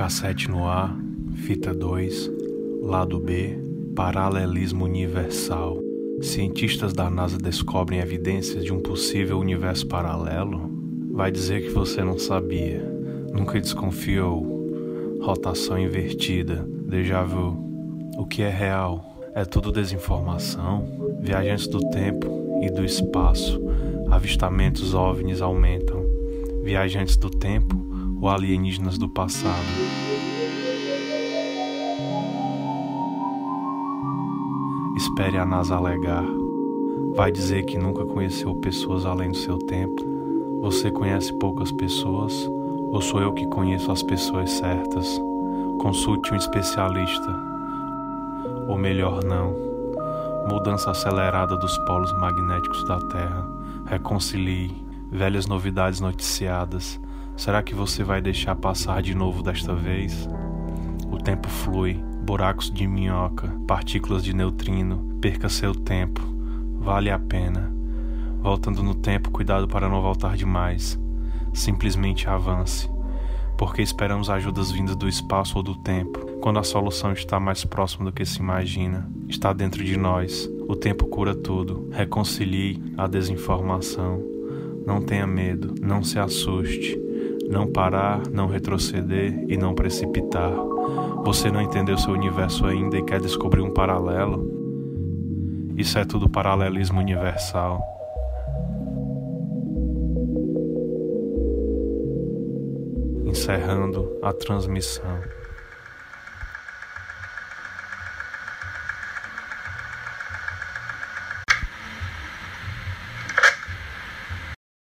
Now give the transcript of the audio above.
Cassete no ar, fita 2, lado B, paralelismo universal. Cientistas da NASA descobrem evidências de um possível universo paralelo? Vai dizer que você não sabia, nunca desconfiou. Rotação invertida, déjà vu. O que é real? É tudo desinformação? Viajantes do tempo e do espaço, avistamentos OVNIs aumentam. Viajantes do tempo ou alienígenas do passado. Espere a NASA alegar. Vai dizer que nunca conheceu pessoas além do seu tempo? Você conhece poucas pessoas? Ou sou eu que conheço as pessoas certas? Consulte um especialista. Ou melhor, não. Mudança acelerada dos polos magnéticos da Terra. Reconcilie. Velhas novidades noticiadas Será que você vai deixar passar de novo desta vez? O tempo flui, buracos de minhoca, partículas de neutrino, perca seu tempo, vale a pena. Voltando no tempo, cuidado para não voltar demais. Simplesmente avance, porque esperamos ajudas vindas do espaço ou do tempo, quando a solução está mais próxima do que se imagina, está dentro de nós. O tempo cura tudo. Reconcilie a desinformação. Não tenha medo, não se assuste não parar, não retroceder e não precipitar. Você não entendeu seu universo ainda e quer descobrir um paralelo? Isso é tudo paralelismo universal. Encerrando a transmissão.